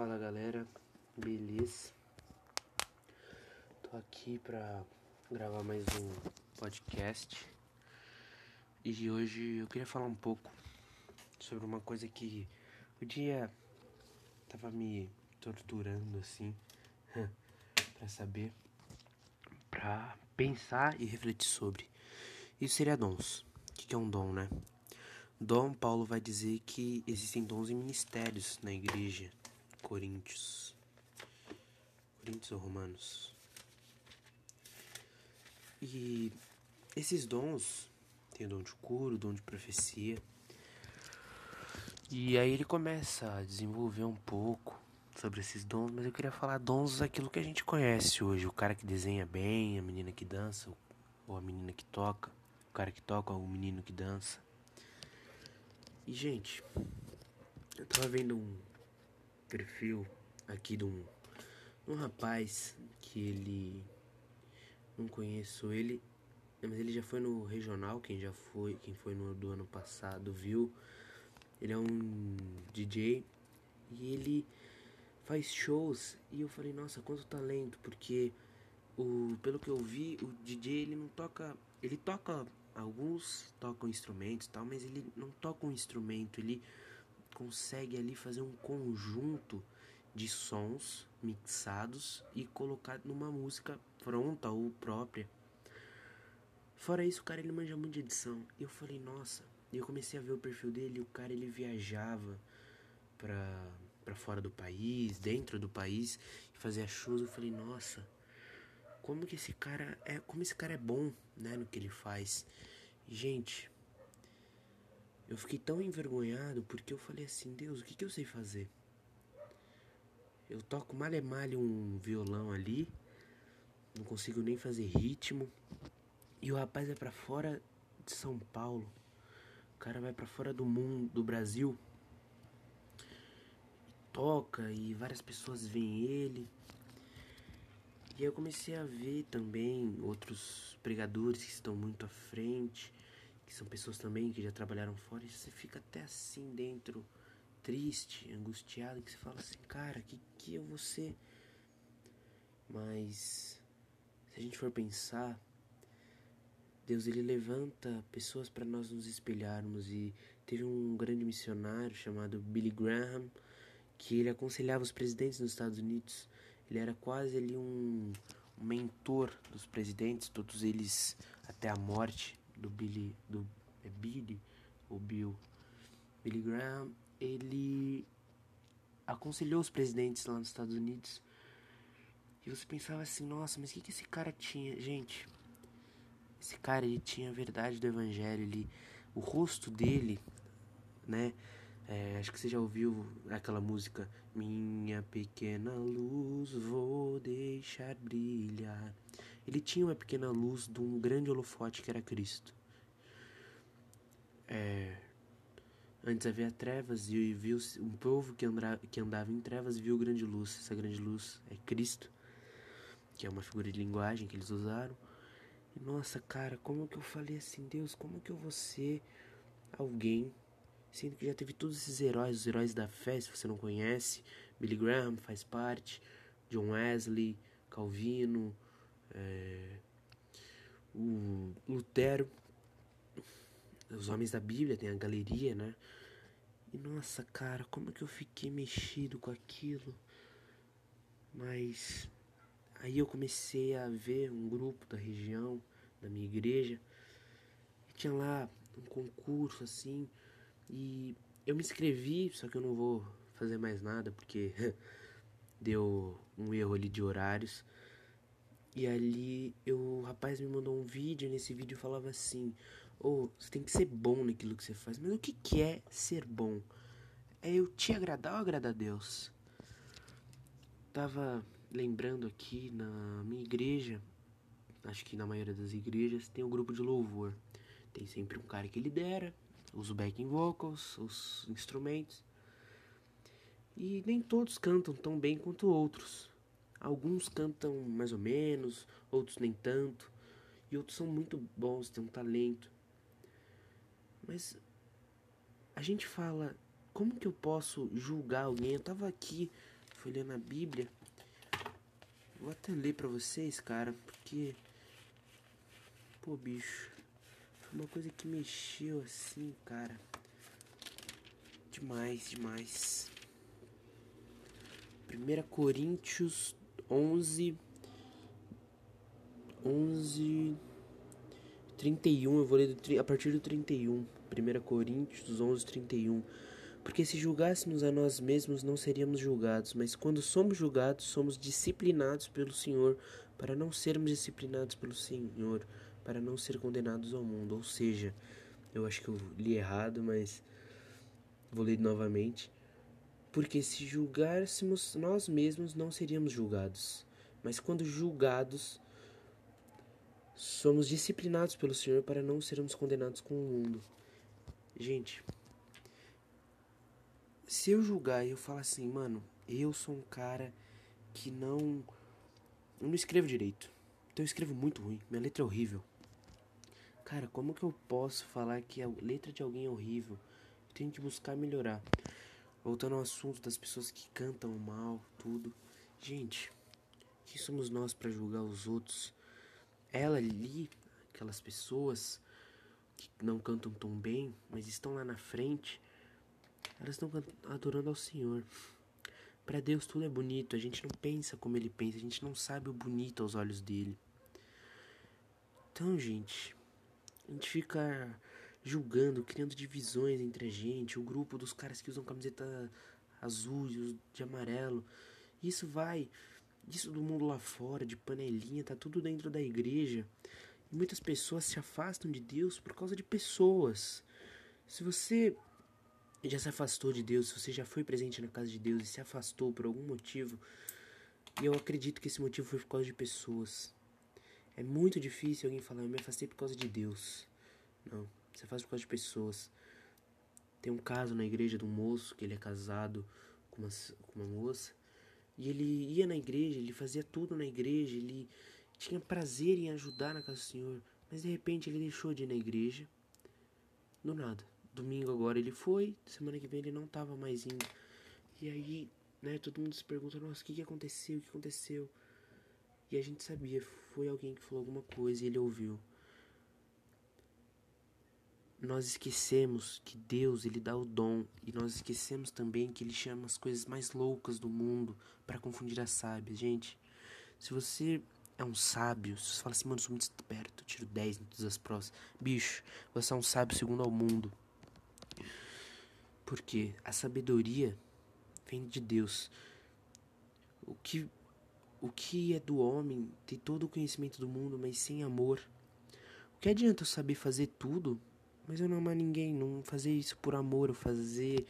Fala galera, beleza? Tô aqui pra gravar mais um podcast e hoje eu queria falar um pouco sobre uma coisa que o dia tava me torturando assim pra saber, pra pensar e refletir sobre. Isso seria dons. O que é um dom, né? Dom Paulo vai dizer que existem dons e ministérios na igreja Coríntios. Coríntios ou Romanos? E esses dons, tem o dom de cura, o dom de profecia. E aí ele começa a desenvolver um pouco sobre esses dons, mas eu queria falar dons daquilo que a gente conhece hoje, o cara que desenha bem, a menina que dança, ou a menina que toca, o cara que toca, ou o menino que dança. E gente, eu tava vendo um perfil aqui de um, um rapaz que ele não conheço ele, mas ele já foi no regional, quem já foi, quem foi no do ano passado viu. Ele é um DJ e ele faz shows e eu falei, nossa, quanto talento, porque o pelo que eu vi, o DJ ele não toca, ele toca alguns tocam instrumentos, tal, mas ele não toca um instrumento, ele consegue ali fazer um conjunto de sons mixados e colocar numa música pronta ou própria. Fora isso, o cara ele manja muito de edição. E eu falei, nossa. E eu comecei a ver o perfil dele, o cara ele viajava pra, pra fora do país, dentro do país, e fazia shows. Eu falei, nossa, como que esse cara é, como esse cara é bom, né, no que ele faz. gente, eu fiquei tão envergonhado porque eu falei assim, Deus, o que, que eu sei fazer? Eu toco male um violão ali, não consigo nem fazer ritmo. E o rapaz vai para fora de São Paulo. O cara vai para fora do mundo, do Brasil. E toca e várias pessoas veem ele. E eu comecei a ver também outros pregadores que estão muito à frente que são pessoas também que já trabalharam fora, e você fica até assim dentro, triste, angustiado, que você fala assim, cara, que que eu vou ser? Mas se a gente for pensar, Deus ele levanta pessoas para nós nos espelharmos e teve um grande missionário chamado Billy Graham que ele aconselhava os presidentes nos Estados Unidos. Ele era quase ali um mentor dos presidentes, todos eles até a morte do Billy, do é Billy ou Bill, Billy Graham, ele aconselhou os presidentes lá nos Estados Unidos. E você pensava assim, nossa, mas o que, que esse cara tinha? Gente, esse cara ele tinha a verdade do evangelho, ele, o rosto dele, né? É, acho que você já ouviu aquela música Minha pequena luz vou deixar brilhar. Ele tinha uma pequena luz de um grande holofote que era Cristo. É, antes havia trevas e viu um povo que, andra, que andava em trevas viu grande luz. Essa grande luz é Cristo, que é uma figura de linguagem que eles usaram. E nossa, cara, como que eu falei assim, Deus, como que eu vou ser alguém, sendo que já teve todos esses heróis, os heróis da fé, se você não conhece, Billy Graham faz parte, John Wesley, Calvino, é, o Lutero, os homens da Bíblia, tem a galeria, né? E nossa, cara, como que eu fiquei mexido com aquilo. Mas aí eu comecei a ver um grupo da região, da minha igreja, e tinha lá um concurso assim, e eu me inscrevi, só que eu não vou fazer mais nada porque deu um erro ali de horários. E ali eu, o rapaz me mandou um vídeo, e nesse vídeo falava assim: "Ou oh, você tem que ser bom naquilo que você faz". Mas o que que é ser bom? É eu te agradar ou agradar a Deus? Tava lembrando aqui na minha igreja, acho que na maioria das igrejas tem um grupo de louvor. Tem sempre um cara que lidera, os backing vocals, os instrumentos. E nem todos cantam tão bem quanto outros. Alguns cantam mais ou menos, outros nem tanto, e outros são muito bons, têm um talento. Mas a gente fala, como que eu posso julgar alguém? Eu tava aqui foi lendo a Bíblia. Vou até ler pra vocês, cara, porque. Pô, bicho. Foi uma coisa que mexeu assim, cara. Demais, demais. 1 Coríntios 11. 11. 31, eu vou ler do, a partir do 31. 1 Coríntios 11, 31. Porque se julgássemos a nós mesmos, não seríamos julgados, mas quando somos julgados, somos disciplinados pelo Senhor, para não sermos disciplinados pelo Senhor, para não ser condenados ao mundo. Ou seja, eu acho que eu li errado, mas vou ler novamente. Porque se julgássemos nós mesmos, não seríamos julgados, mas quando julgados, somos disciplinados pelo Senhor para não sermos condenados com o mundo. Gente, se eu julgar e eu falar assim, mano, eu sou um cara que não. Eu não escrevo direito. Então eu escrevo muito ruim. Minha letra é horrível. Cara, como que eu posso falar que a letra de alguém é horrível? Eu tenho que buscar melhorar. Voltando ao assunto das pessoas que cantam mal, tudo. Gente, quem somos nós para julgar os outros? Ela ali, aquelas pessoas que não cantam tão bem, mas estão lá na frente elas estão adorando ao Senhor. Para Deus tudo é bonito, a gente não pensa como ele pensa, a gente não sabe o bonito aos olhos dele. Então, gente, a gente fica julgando, criando divisões entre a gente, o grupo dos caras que usam camiseta azul e os de amarelo. Isso vai, isso do mundo lá fora, de panelinha, tá tudo dentro da igreja. Muitas pessoas se afastam de Deus por causa de pessoas. Se você já se afastou de Deus, se você já foi presente na casa de Deus e se afastou por algum motivo, e eu acredito que esse motivo foi por causa de pessoas. É muito difícil alguém falar, eu me afastei por causa de Deus. Não, você faz por causa de pessoas. Tem um caso na igreja de um moço que ele é casado com uma, com uma moça, e ele ia na igreja, ele fazia tudo na igreja, ele tinha prazer em ajudar na casa do Senhor, mas de repente ele deixou de ir na igreja, do nada domingo agora ele foi, semana que vem ele não tava mais indo. E aí, né, todo mundo se pergunta, nossa, o que, que aconteceu? O que aconteceu? E a gente sabia, foi alguém que falou alguma coisa e ele ouviu. Nós esquecemos que Deus, ele dá o dom, e nós esquecemos também que ele chama as coisas mais loucas do mundo para confundir as sábias. Gente, se você é um sábio, se você fala assim, mano, sou muito esperto, tiro 10 em todas as provas. Bicho, você é um sábio segundo ao mundo. Porque a sabedoria vem de Deus. O que o que é do homem ter todo o conhecimento do mundo, mas sem amor? O que adianta eu saber fazer tudo, mas eu não amar ninguém, não fazer isso por amor, eu fazer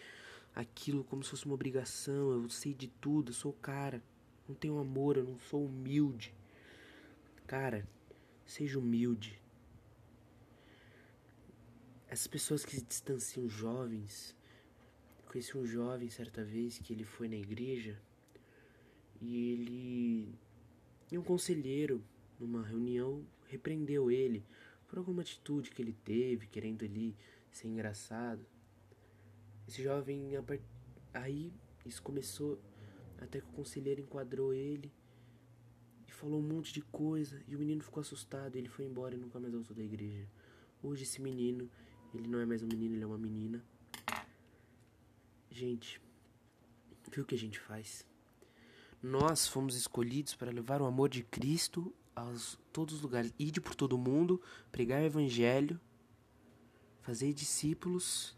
aquilo como se fosse uma obrigação, eu sei de tudo, eu sou cara, não tenho amor, eu não sou humilde. Cara, seja humilde. Essas pessoas que se distanciam jovens, Conheci um jovem certa vez que ele foi na igreja e ele. E um conselheiro, numa reunião, repreendeu ele por alguma atitude que ele teve, querendo ali ser engraçado. Esse jovem. Aí isso começou até que o conselheiro enquadrou ele e falou um monte de coisa e o menino ficou assustado. Ele foi embora e nunca mais voltou da igreja. Hoje esse menino, ele não é mais um menino, ele é uma menina. Gente, viu o que a gente faz? Nós fomos escolhidos para levar o amor de Cristo a todos os lugares. Ide por todo mundo, pregar o evangelho, fazer discípulos.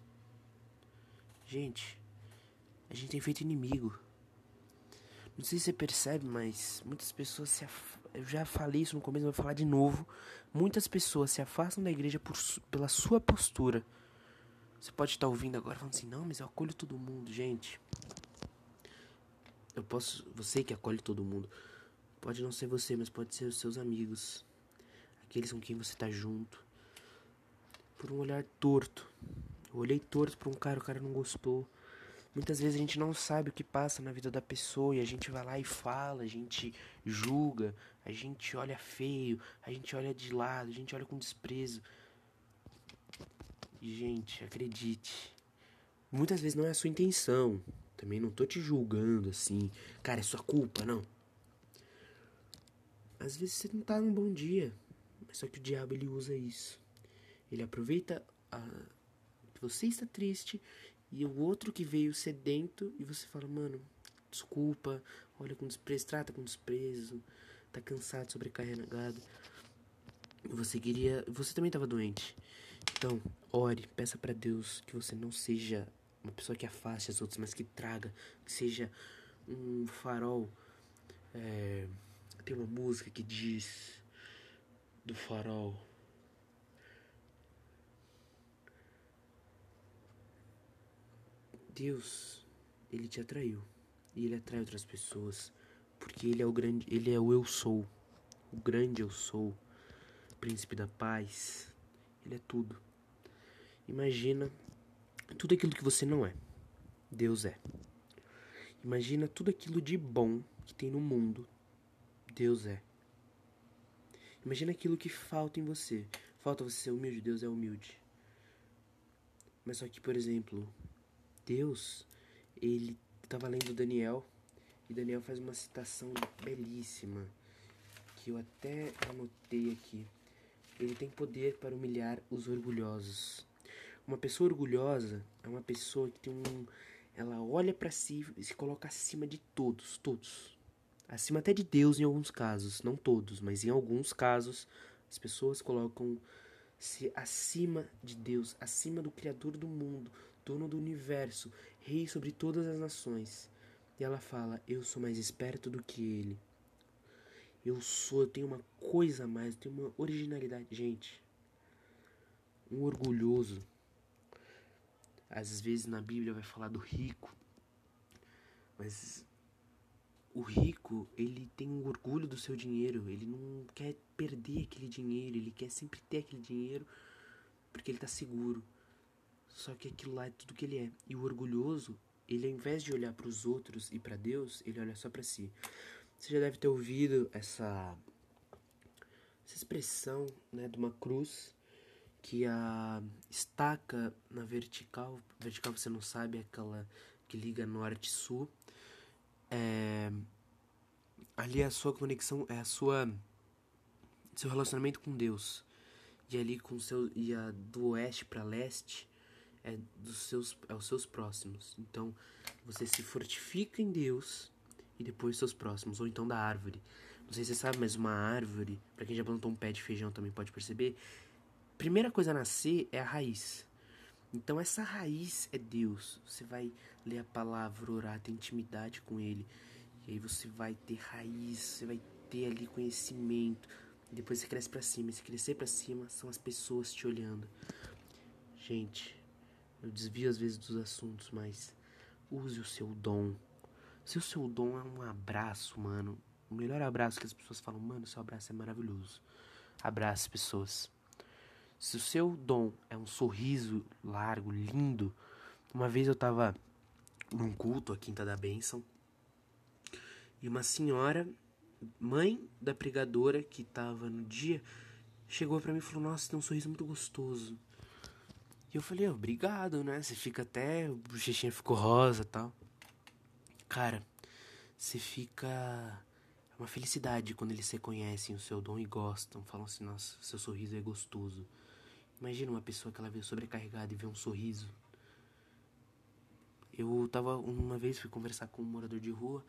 Gente, a gente tem feito inimigo. Não sei se você percebe, mas muitas pessoas se af... Eu já falei isso no começo, vou falar de novo. Muitas pessoas se afastam da igreja por... pela sua postura você pode estar ouvindo agora falando assim, não, mas eu acolho todo mundo, gente. Eu posso, você que acolhe todo mundo, pode não ser você, mas pode ser os seus amigos, aqueles com quem você está junto. Por um olhar torto. Eu olhei torto para um cara, o cara não gostou. Muitas vezes a gente não sabe o que passa na vida da pessoa e a gente vai lá e fala, a gente julga, a gente olha feio, a gente olha de lado, a gente olha com desprezo. E, gente, acredite. Muitas vezes não é a sua intenção, Também não tô te julgando assim. Cara, é sua culpa, não. Às vezes você não tá num bom dia. Mas só que o diabo ele usa isso. Ele aproveita a... que você está triste e o outro que veio sedento e você fala, mano, desculpa, olha com desprezo, trata com desprezo, tá cansado, sobrecarregado. Você queria. Você também estava doente. Então, ore, peça para Deus que você não seja uma pessoa que afaste as outras, mas que traga, que seja um farol. É, tem uma música que diz do farol. Deus, ele te atraiu e ele atrai outras pessoas, porque ele é o grande, ele é o eu sou, o grande eu sou, príncipe da paz. Ele é tudo. Imagina tudo aquilo que você não é. Deus é. Imagina tudo aquilo de bom que tem no mundo. Deus é. Imagina aquilo que falta em você. Falta você ser humilde, Deus é humilde. Mas só que, por exemplo, Deus, ele estava lendo Daniel e Daniel faz uma citação belíssima que eu até anotei aqui. Ele tem poder para humilhar os orgulhosos. Uma pessoa orgulhosa é uma pessoa que tem um. Ela olha para si e se coloca acima de todos, todos. Acima até de Deus em alguns casos, não todos, mas em alguns casos as pessoas colocam-se acima de Deus, acima do Criador do mundo, dono do universo, rei sobre todas as nações. E ela fala: Eu sou mais esperto do que ele. Eu sou, eu tenho uma coisa a mais, eu tenho uma originalidade. Gente, um orgulhoso às vezes na Bíblia vai falar do rico, mas o rico, ele tem um orgulho do seu dinheiro, ele não quer perder aquele dinheiro, ele quer sempre ter aquele dinheiro porque ele está seguro. Só que aquilo lá é tudo que ele é. E o orgulhoso, ele ao invés de olhar para os outros e para Deus, ele olha só para si. Você já deve ter ouvido essa essa expressão, né, de uma cruz que a estaca na vertical, vertical você não sabe, é aquela que liga norte-sul, é, ali é a sua conexão, é a sua seu relacionamento com Deus. E ali com seu e a do oeste para leste é dos seus é os seus próximos. Então, você se fortifica em Deus e depois seus próximos, ou então da árvore. Não sei se você sabe, mas uma árvore, para quem já plantou um pé de feijão também pode perceber, primeira coisa a nascer é a raiz. Então essa raiz é Deus. Você vai ler a palavra, orar, ter intimidade com Ele. E aí você vai ter raiz, você vai ter ali conhecimento. Depois você cresce para cima. E se crescer para cima, são as pessoas te olhando. Gente, eu desvio às vezes dos assuntos, mas use o seu dom. Se o seu dom é um abraço, mano, o melhor abraço que as pessoas falam, mano, seu abraço é maravilhoso. Abraço, pessoas. Se o seu dom é um sorriso largo, lindo. Uma vez eu tava num culto, a Quinta da Bênção, e uma senhora, mãe da pregadora que tava no dia, chegou para mim e falou: Nossa, tem um sorriso muito gostoso. E eu falei: Obrigado, né? Você fica até. O bochechinha ficou rosa tal. Cara, você fica. É uma felicidade quando eles reconhecem o seu dom e gostam. Falam assim: Nossa, seu sorriso é gostoso. Imagina uma pessoa que ela veio sobrecarregada e vê um sorriso. Eu tava uma vez fui conversar com um morador de rua,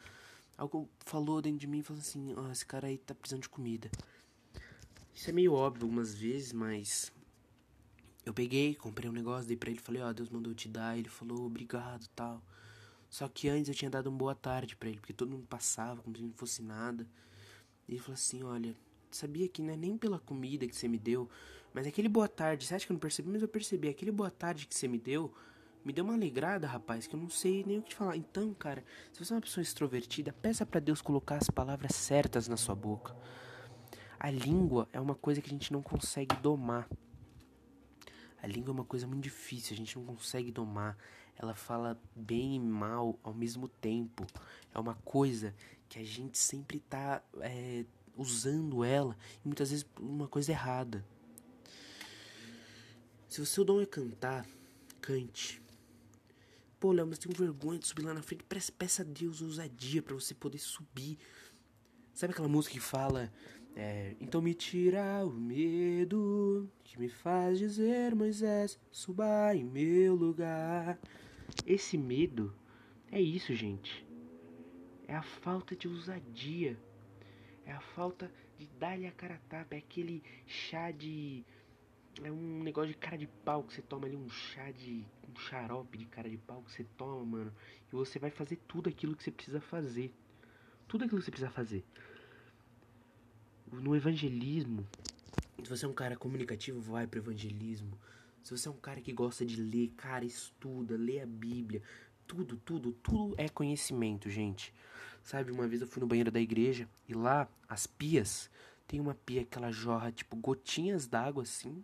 algo falou dentro de mim falou assim: "Ó, esse cara aí tá precisando de comida". Isso é meio óbvio algumas vezes, mas eu peguei, comprei um negócio, dei para ele, falei: "Ó, oh, Deus mandou te dar". Ele falou: "Obrigado", tal. Só que antes eu tinha dado uma boa tarde para ele, porque todo mundo passava como se não fosse nada. E ele falou assim: "Olha, sabia que não é nem pela comida que você me deu, mas aquele boa tarde, você acha que eu não percebi? Mas eu percebi, aquele boa tarde que você me deu, me deu uma alegrada, rapaz, que eu não sei nem o que te falar. Então, cara, se você é uma pessoa extrovertida, peça para Deus colocar as palavras certas na sua boca. A língua é uma coisa que a gente não consegue domar. A língua é uma coisa muito difícil, a gente não consegue domar. Ela fala bem e mal ao mesmo tempo. É uma coisa que a gente sempre tá é, usando ela e muitas vezes uma coisa errada. Se o seu dom é cantar, cante. pô, Léo, mas tenho vergonha de subir lá na frente. Peça, peça a Deus ousadia para você poder subir. Sabe aquela música que fala. É, então me tira o medo que me faz dizer, Moisés, suba em meu lugar. Esse medo é isso, gente. É a falta de ousadia. É a falta de dar-lhe a cara a tapa. É aquele chá de é um negócio de cara de pau que você toma ali, um chá de. um xarope de cara de pau que você toma, mano. E você vai fazer tudo aquilo que você precisa fazer. Tudo aquilo que você precisa fazer. No evangelismo, se você é um cara comunicativo, vai pro evangelismo. Se você é um cara que gosta de ler, cara, estuda, lê a Bíblia. Tudo, tudo, tudo é conhecimento, gente. Sabe, uma vez eu fui no banheiro da igreja e lá as pias tem uma pia que ela jorra tipo gotinhas d'água assim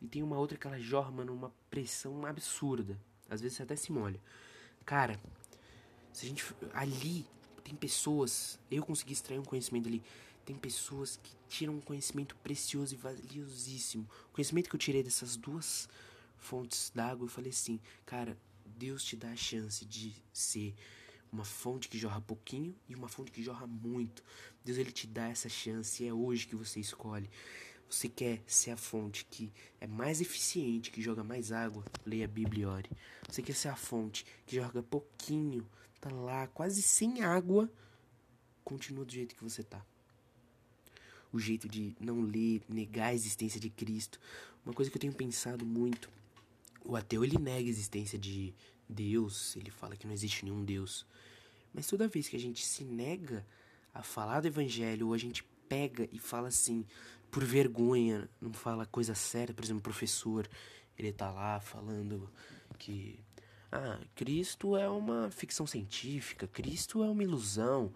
e tem uma outra que ela jorra, mano, uma pressão absurda. Às vezes você até se molha. Cara, se a gente. Ali tem pessoas. Eu consegui extrair um conhecimento ali. Tem pessoas que tiram um conhecimento precioso e valiosíssimo. O conhecimento que eu tirei dessas duas fontes d'água, eu falei assim, cara, Deus te dá a chance de ser uma fonte que jorra pouquinho e uma fonte que jorra muito. Deus ele te dá essa chance e é hoje que você escolhe. Você quer ser a fonte que é mais eficiente, que joga mais água? Leia a Bíblia e ore. Você quer ser a fonte que joga pouquinho, tá lá, quase sem água? Continua do jeito que você tá. O jeito de não ler, negar a existência de Cristo. Uma coisa que eu tenho pensado muito. O ateu ele nega a existência de Deus, ele fala que não existe nenhum Deus. Mas toda vez que a gente se nega a falar do evangelho ou a gente pega e fala assim, por vergonha, não fala coisa séria, por exemplo, o professor, ele tá lá falando que ah, Cristo é uma ficção científica, Cristo é uma ilusão,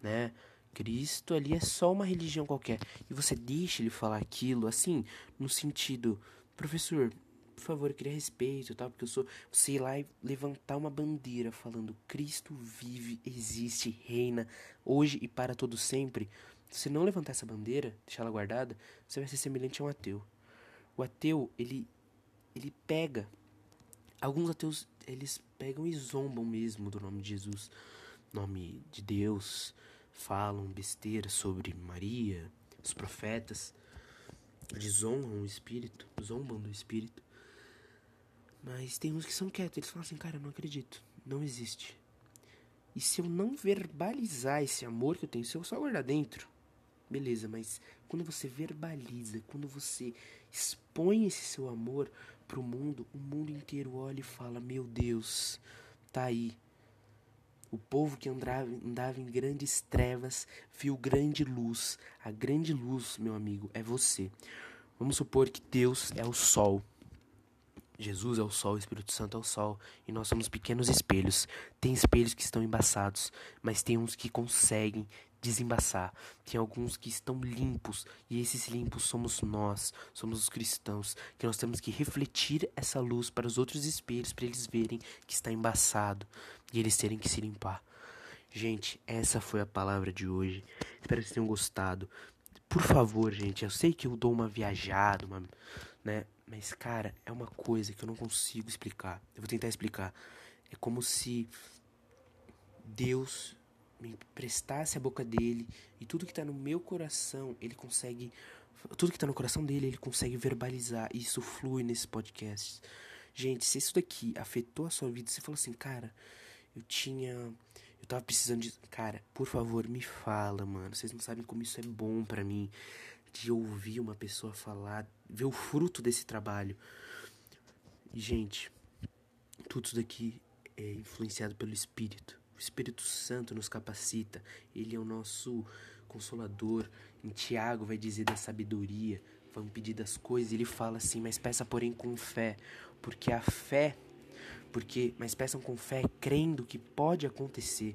né? Cristo ali é só uma religião qualquer. E você deixa ele falar aquilo assim, no sentido, professor, por favor, eu queria respeito, tá? Porque eu sou. Você ir lá e levantar uma bandeira falando Cristo vive, existe, reina, hoje e para todo sempre. Se não levantar essa bandeira, deixar ela guardada, você vai ser semelhante a um ateu. O ateu, ele ele pega alguns ateus, eles pegam e zombam mesmo do nome de Jesus, nome de Deus, falam besteira sobre Maria, os profetas, eles o espírito, zombam do espírito. Mas tem uns que são quietos, eles falam assim, cara, eu não acredito, não existe. E se eu não verbalizar esse amor que eu tenho, se eu só guardar dentro, Beleza, mas quando você verbaliza, quando você expõe esse seu amor pro mundo, o mundo inteiro olha e fala: Meu Deus, tá aí. O povo que andava, andava em grandes trevas viu grande luz. A grande luz, meu amigo, é você. Vamos supor que Deus é o sol. Jesus é o sol, o Espírito Santo é o sol, e nós somos pequenos espelhos. Tem espelhos que estão embaçados, mas tem uns que conseguem desembaçar. Tem alguns que estão limpos, e esses limpos somos nós, somos os cristãos, que nós temos que refletir essa luz para os outros espelhos, para eles verem que está embaçado e eles terem que se limpar. Gente, essa foi a palavra de hoje. Espero que vocês tenham gostado. Por favor, gente, eu sei que eu dou uma viajada, uma, né? Mas, cara, é uma coisa que eu não consigo explicar. Eu vou tentar explicar. É como se Deus me emprestasse a boca dele e tudo que está no meu coração, ele consegue. Tudo que está no coração dele, ele consegue verbalizar. E isso flui nesse podcast. Gente, se isso daqui afetou a sua vida, você falou assim, cara, eu tinha. Eu tava precisando de. Cara, por favor, me fala, mano. Vocês não sabem como isso é bom para mim. De ouvir uma pessoa falar, ver o fruto desse trabalho. Gente, tudo isso daqui é influenciado pelo Espírito. O Espírito Santo nos capacita, ele é o nosso consolador. Em Tiago vai dizer da sabedoria, vamos pedir das coisas, ele fala assim: "Mas peça porém com fé, porque a fé, porque mas peçam com fé, crendo que pode acontecer,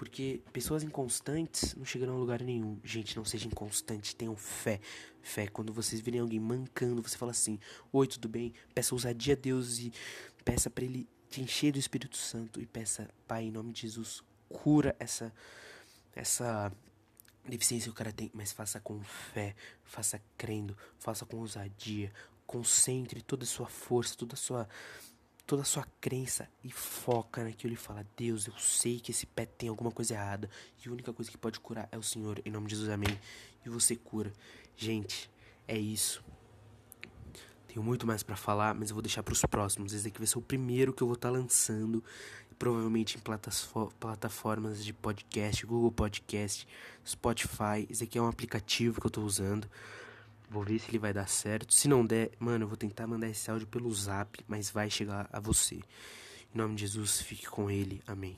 porque pessoas inconstantes não chegarão a lugar nenhum. Gente, não seja inconstante, tenham fé. Fé, quando vocês virem alguém mancando, você fala assim: Oi, tudo bem? Peça ousadia a Deus e peça para Ele te encher do Espírito Santo e peça, Pai, em nome de Jesus, cura essa essa deficiência que o cara tem, mas faça com fé, faça crendo, faça com ousadia, concentre toda a sua força, toda a sua toda a sua crença e foca naquilo e fala: Deus, eu sei que esse pé tem alguma coisa errada e a única coisa que pode curar é o Senhor. Em nome de Jesus, amém. E você cura. Gente, é isso. Tenho muito mais para falar, mas eu vou deixar para os próximos. Esse aqui vai ser o primeiro que eu vou estar tá lançando, provavelmente em plataformas de podcast, Google Podcast, Spotify. Esse aqui é um aplicativo que eu estou usando. Vou ver se ele vai dar certo. Se não der, mano, eu vou tentar mandar esse áudio pelo zap, mas vai chegar a você. Em nome de Jesus, fique com ele. Amém.